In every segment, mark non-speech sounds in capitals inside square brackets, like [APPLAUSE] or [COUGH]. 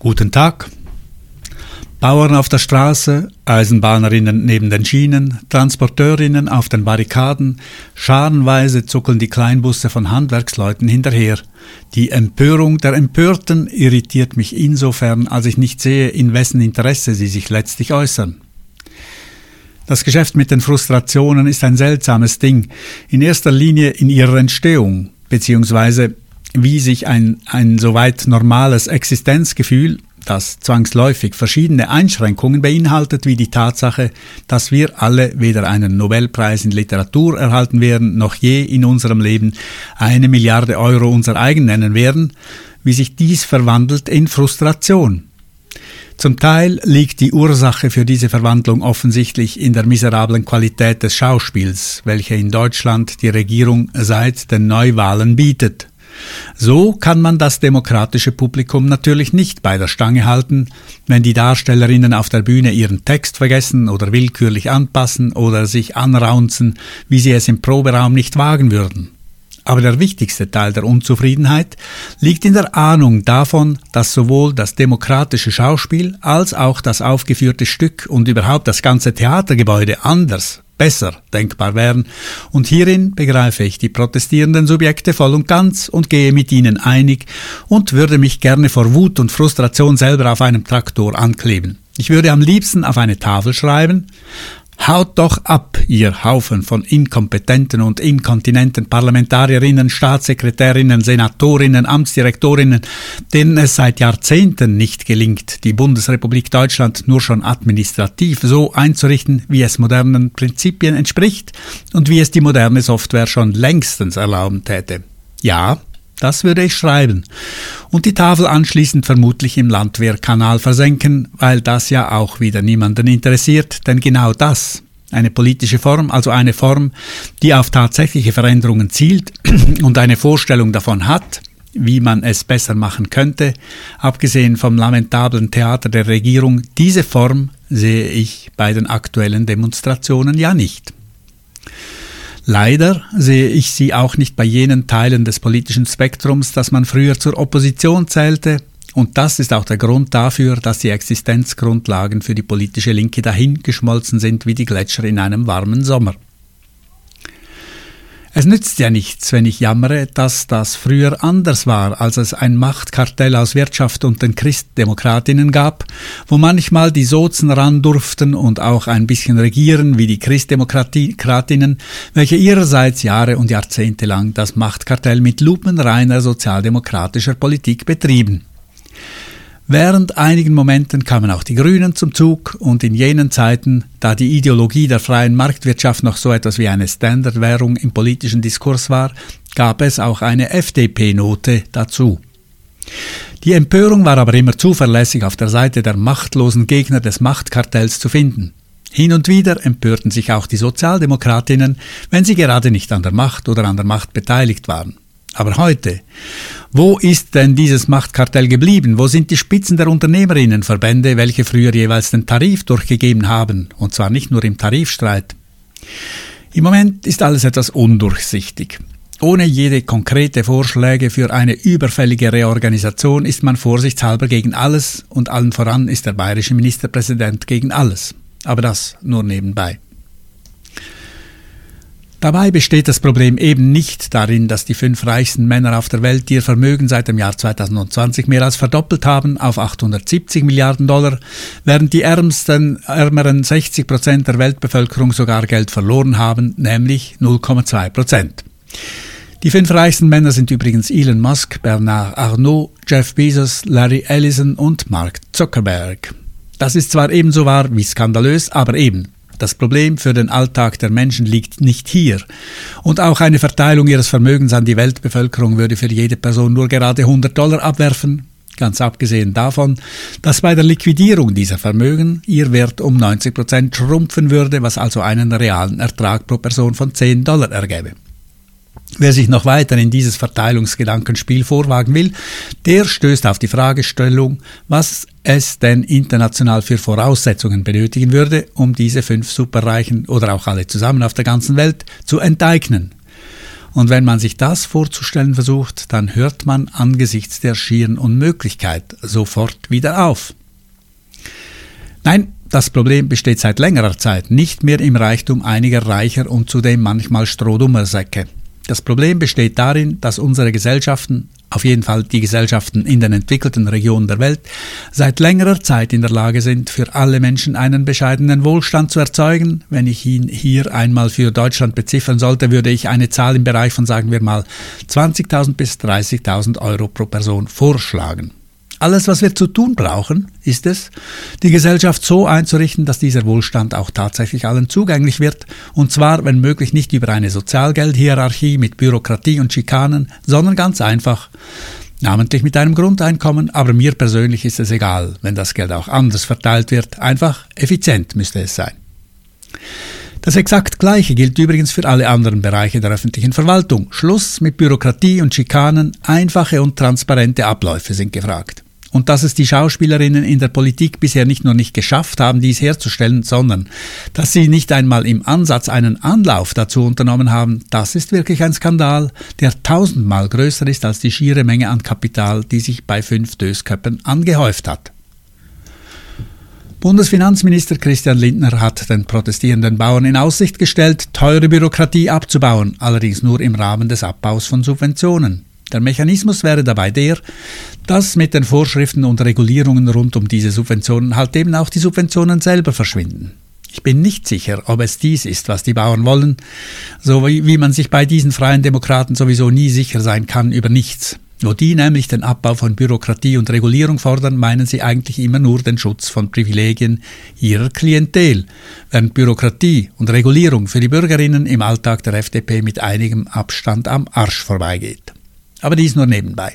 Guten Tag. Bauern auf der Straße, Eisenbahnerinnen neben den Schienen, Transporteurinnen auf den Barrikaden, scharenweise zuckeln die Kleinbusse von Handwerksleuten hinterher. Die Empörung der Empörten irritiert mich insofern, als ich nicht sehe, in wessen Interesse sie sich letztlich äußern. Das Geschäft mit den Frustrationen ist ein seltsames Ding, in erster Linie in ihrer Entstehung, beziehungsweise wie sich ein, ein soweit normales Existenzgefühl, das zwangsläufig verschiedene Einschränkungen beinhaltet, wie die Tatsache, dass wir alle weder einen Nobelpreis in Literatur erhalten werden, noch je in unserem Leben eine Milliarde Euro unser eigen nennen werden, wie sich dies verwandelt in Frustration. Zum Teil liegt die Ursache für diese Verwandlung offensichtlich in der miserablen Qualität des Schauspiels, welche in Deutschland die Regierung seit den Neuwahlen bietet. So kann man das demokratische Publikum natürlich nicht bei der Stange halten, wenn die Darstellerinnen auf der Bühne ihren Text vergessen oder willkürlich anpassen oder sich anraunzen, wie sie es im Proberaum nicht wagen würden. Aber der wichtigste Teil der Unzufriedenheit liegt in der Ahnung davon, dass sowohl das demokratische Schauspiel als auch das aufgeführte Stück und überhaupt das ganze Theatergebäude anders besser denkbar wären, und hierin begreife ich die protestierenden Subjekte voll und ganz und gehe mit ihnen einig und würde mich gerne vor Wut und Frustration selber auf einem Traktor ankleben. Ich würde am liebsten auf eine Tafel schreiben, Haut doch ab, ihr Haufen von inkompetenten und inkontinenten Parlamentarierinnen, Staatssekretärinnen, Senatorinnen, Amtsdirektorinnen, denen es seit Jahrzehnten nicht gelingt, die Bundesrepublik Deutschland nur schon administrativ so einzurichten, wie es modernen Prinzipien entspricht und wie es die moderne Software schon längstens erlauben täte. Ja, das würde ich schreiben. Und die Tafel anschließend vermutlich im Landwehrkanal versenken, weil das ja auch wieder niemanden interessiert, denn genau das, eine politische Form, also eine Form, die auf tatsächliche Veränderungen zielt [CLEARS THROAT] und eine Vorstellung davon hat, wie man es besser machen könnte, abgesehen vom lamentablen Theater der Regierung, diese Form sehe ich bei den aktuellen Demonstrationen ja nicht. Leider sehe ich sie auch nicht bei jenen Teilen des politischen Spektrums, das man früher zur Opposition zählte, und das ist auch der Grund dafür, dass die Existenzgrundlagen für die politische Linke dahingeschmolzen sind wie die Gletscher in einem warmen Sommer. Es nützt ja nichts, wenn ich jammere, dass das früher anders war, als es ein Machtkartell aus Wirtschaft und den Christdemokratinnen gab, wo manchmal die Sozen ran durften und auch ein bisschen regieren wie die Christdemokratinnen, welche ihrerseits Jahre und Jahrzehnte lang das Machtkartell mit lupenreiner sozialdemokratischer Politik betrieben. Während einigen Momenten kamen auch die Grünen zum Zug und in jenen Zeiten, da die Ideologie der freien Marktwirtschaft noch so etwas wie eine Standardwährung im politischen Diskurs war, gab es auch eine FDP-Note dazu. Die Empörung war aber immer zuverlässig auf der Seite der machtlosen Gegner des Machtkartells zu finden. Hin und wieder empörten sich auch die Sozialdemokratinnen, wenn sie gerade nicht an der Macht oder an der Macht beteiligt waren. Aber heute, wo ist denn dieses Machtkartell geblieben? Wo sind die Spitzen der Unternehmerinnenverbände, welche früher jeweils den Tarif durchgegeben haben, und zwar nicht nur im Tarifstreit? Im Moment ist alles etwas undurchsichtig. Ohne jede konkrete Vorschläge für eine überfällige Reorganisation ist man vorsichtshalber gegen alles und allen voran ist der bayerische Ministerpräsident gegen alles. Aber das nur nebenbei. Dabei besteht das Problem eben nicht darin, dass die fünf reichsten Männer auf der Welt ihr Vermögen seit dem Jahr 2020 mehr als verdoppelt haben auf 870 Milliarden Dollar, während die ärmsten, ärmeren 60 Prozent der Weltbevölkerung sogar Geld verloren haben, nämlich 0,2 Prozent. Die fünf reichsten Männer sind übrigens Elon Musk, Bernard Arnault, Jeff Bezos, Larry Ellison und Mark Zuckerberg. Das ist zwar ebenso wahr wie skandalös, aber eben. Das Problem für den Alltag der Menschen liegt nicht hier. Und auch eine Verteilung ihres Vermögens an die Weltbevölkerung würde für jede Person nur gerade 100 Dollar abwerfen. Ganz abgesehen davon, dass bei der Liquidierung dieser Vermögen ihr Wert um 90 Prozent schrumpfen würde, was also einen realen Ertrag pro Person von 10 Dollar ergäbe. Wer sich noch weiter in dieses Verteilungsgedankenspiel vorwagen will, der stößt auf die Fragestellung, was es denn international für Voraussetzungen benötigen würde, um diese fünf Superreichen oder auch alle zusammen auf der ganzen Welt zu enteignen. Und wenn man sich das vorzustellen versucht, dann hört man angesichts der schieren Unmöglichkeit sofort wieder auf. Nein, das Problem besteht seit längerer Zeit nicht mehr im Reichtum einiger reicher und zudem manchmal strohdummer Säcke. Das Problem besteht darin, dass unsere Gesellschaften, auf jeden Fall die Gesellschaften in den entwickelten Regionen der Welt, seit längerer Zeit in der Lage sind, für alle Menschen einen bescheidenen Wohlstand zu erzeugen. Wenn ich ihn hier einmal für Deutschland beziffern sollte, würde ich eine Zahl im Bereich von, sagen wir mal, 20.000 bis 30.000 Euro pro Person vorschlagen. Alles, was wir zu tun brauchen, ist es, die Gesellschaft so einzurichten, dass dieser Wohlstand auch tatsächlich allen zugänglich wird, und zwar, wenn möglich, nicht über eine Sozialgeldhierarchie mit Bürokratie und Schikanen, sondern ganz einfach, namentlich mit einem Grundeinkommen, aber mir persönlich ist es egal, wenn das Geld auch anders verteilt wird, einfach effizient müsste es sein. Das exakt Gleiche gilt übrigens für alle anderen Bereiche der öffentlichen Verwaltung. Schluss mit Bürokratie und Schikanen, einfache und transparente Abläufe sind gefragt. Und dass es die Schauspielerinnen in der Politik bisher nicht nur nicht geschafft haben, dies herzustellen, sondern dass sie nicht einmal im Ansatz einen Anlauf dazu unternommen haben, das ist wirklich ein Skandal, der tausendmal größer ist als die schiere Menge an Kapital, die sich bei fünf Dösköppen angehäuft hat. Bundesfinanzminister Christian Lindner hat den protestierenden Bauern in Aussicht gestellt, teure Bürokratie abzubauen, allerdings nur im Rahmen des Abbaus von Subventionen. Der Mechanismus wäre dabei der, dass mit den Vorschriften und Regulierungen rund um diese Subventionen halt eben auch die Subventionen selber verschwinden. Ich bin nicht sicher, ob es dies ist, was die Bauern wollen, so wie, man sich bei diesen freien Demokraten sowieso nie sicher sein kann über nichts. Wo die nämlich den Abbau von Bürokratie und Regulierung fordern, meinen sie eigentlich immer nur den Schutz von Privilegien ihrer Klientel, während Bürokratie und Regulierung für die Bürgerinnen im Alltag der FDP mit einigem Abstand am Arsch vorbeigeht. Aber dies nur nebenbei.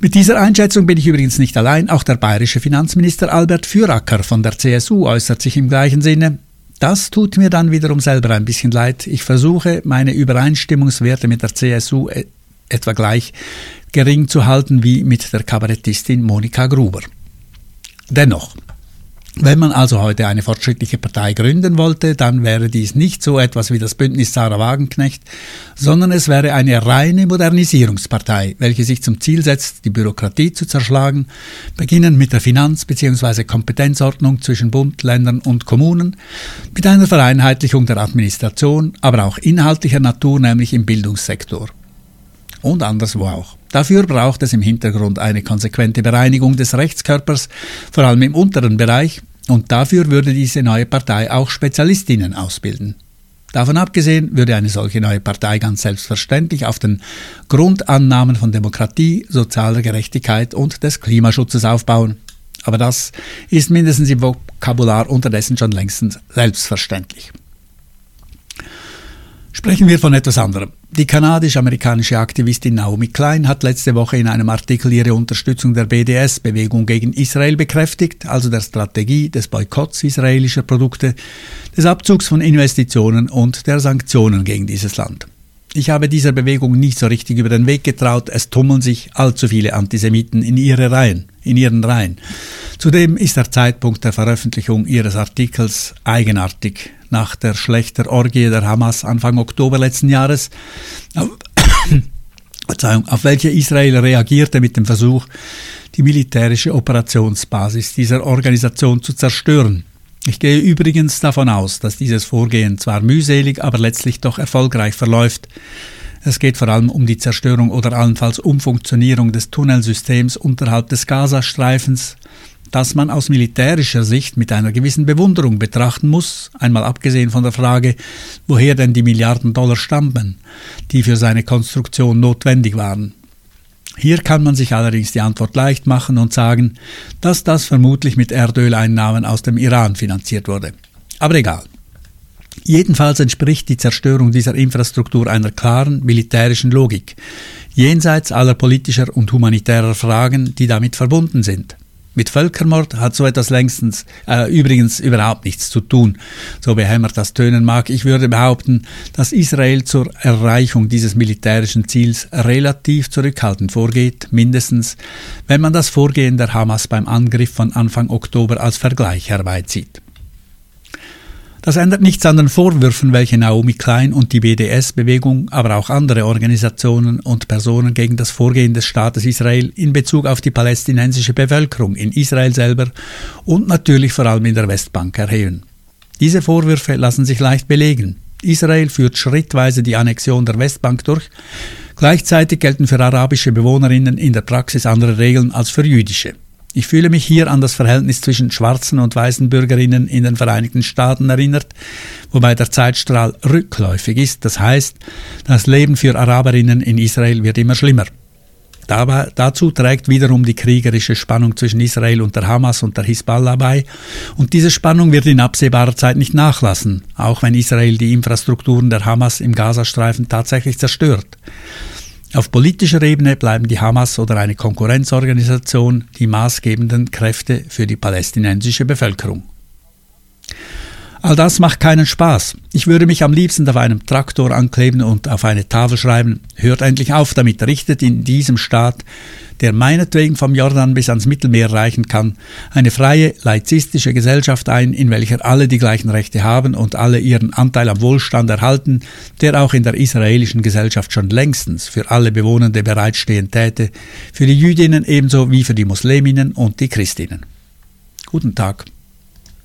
Mit dieser Einschätzung bin ich übrigens nicht allein. Auch der bayerische Finanzminister Albert Füracker von der CSU äußert sich im gleichen Sinne. Das tut mir dann wiederum selber ein bisschen leid. Ich versuche, meine Übereinstimmungswerte mit der CSU e- etwa gleich gering zu halten wie mit der Kabarettistin Monika Gruber. Dennoch, wenn man also heute eine fortschrittliche Partei gründen wollte, dann wäre dies nicht so etwas wie das Bündnis Sarah Wagenknecht, sondern es wäre eine reine Modernisierungspartei, welche sich zum Ziel setzt, die Bürokratie zu zerschlagen, beginnend mit der Finanz- bzw. Kompetenzordnung zwischen Bund, Ländern und Kommunen, mit einer Vereinheitlichung der Administration, aber auch inhaltlicher Natur, nämlich im Bildungssektor und anderswo auch. Dafür braucht es im Hintergrund eine konsequente Bereinigung des Rechtskörpers, vor allem im unteren Bereich, und dafür würde diese neue Partei auch Spezialistinnen ausbilden. Davon abgesehen würde eine solche neue Partei ganz selbstverständlich auf den Grundannahmen von Demokratie, sozialer Gerechtigkeit und des Klimaschutzes aufbauen. Aber das ist mindestens im Vokabular unterdessen schon längstens selbstverständlich. Sprechen wir von etwas anderem. Die kanadisch-amerikanische Aktivistin Naomi Klein hat letzte Woche in einem Artikel ihre Unterstützung der BDS-Bewegung gegen Israel bekräftigt, also der Strategie des Boykotts israelischer Produkte, des Abzugs von Investitionen und der Sanktionen gegen dieses Land. Ich habe dieser Bewegung nicht so richtig über den Weg getraut, es tummeln sich allzu viele Antisemiten in ihre Reihen, in ihren Reihen. Zudem ist der Zeitpunkt der Veröffentlichung ihres Artikels eigenartig nach der schlechter Orgie der Hamas Anfang Oktober letzten Jahres, [COUGHS] auf, welche Israel reagierte mit dem Versuch, die militärische Operationsbasis dieser Organisation zu zerstören. Ich gehe übrigens davon aus, dass dieses Vorgehen zwar mühselig, aber letztlich doch erfolgreich verläuft. Es geht vor allem um die Zerstörung oder allenfalls Umfunktionierung des Tunnelsystems unterhalb des Gazastreifens, das man aus militärischer Sicht mit einer gewissen Bewunderung betrachten muss, einmal abgesehen von der Frage, woher denn die Milliarden Dollar stammen, die für seine Konstruktion notwendig waren. Hier kann man sich allerdings die Antwort leicht machen und sagen, dass das vermutlich mit Erdöleinnahmen aus dem Iran finanziert wurde. Aber egal. Jedenfalls entspricht die Zerstörung dieser Infrastruktur einer klaren militärischen Logik, jenseits aller politischer und humanitärer Fragen, die damit verbunden sind. Mit Völkermord hat so etwas längstens äh, übrigens überhaupt nichts zu tun, so behämmert das tönen mag. Ich würde behaupten, dass Israel zur Erreichung dieses militärischen Ziels relativ zurückhaltend vorgeht, mindestens wenn man das Vorgehen der Hamas beim Angriff von Anfang Oktober als Vergleich herbeizieht. Das ändert nichts an den Vorwürfen, welche Naomi Klein und die BDS-Bewegung, aber auch andere Organisationen und Personen gegen das Vorgehen des Staates Israel in Bezug auf die palästinensische Bevölkerung in Israel selber und natürlich vor allem in der Westbank erheben. Diese Vorwürfe lassen sich leicht belegen. Israel führt schrittweise die Annexion der Westbank durch. Gleichzeitig gelten für arabische Bewohnerinnen in der Praxis andere Regeln als für jüdische. Ich fühle mich hier an das Verhältnis zwischen schwarzen und weißen Bürgerinnen in den Vereinigten Staaten erinnert, wobei der Zeitstrahl rückläufig ist. Das heißt, das Leben für Araberinnen in Israel wird immer schlimmer. Dabei, dazu trägt wiederum die kriegerische Spannung zwischen Israel und der Hamas und der Hisbollah bei. Und diese Spannung wird in absehbarer Zeit nicht nachlassen, auch wenn Israel die Infrastrukturen der Hamas im Gazastreifen tatsächlich zerstört. Auf politischer Ebene bleiben die Hamas oder eine Konkurrenzorganisation die maßgebenden Kräfte für die palästinensische Bevölkerung. All das macht keinen Spaß. Ich würde mich am liebsten auf einem Traktor ankleben und auf eine Tafel schreiben, hört endlich auf damit, richtet in diesem Staat, der meinetwegen vom Jordan bis ans Mittelmeer reichen kann, eine freie, laizistische Gesellschaft ein, in welcher alle die gleichen Rechte haben und alle ihren Anteil am Wohlstand erhalten, der auch in der israelischen Gesellschaft schon längstens für alle Bewohnende bereitstehen täte, für die Jüdinnen ebenso wie für die Musliminnen und die Christinnen. Guten Tag.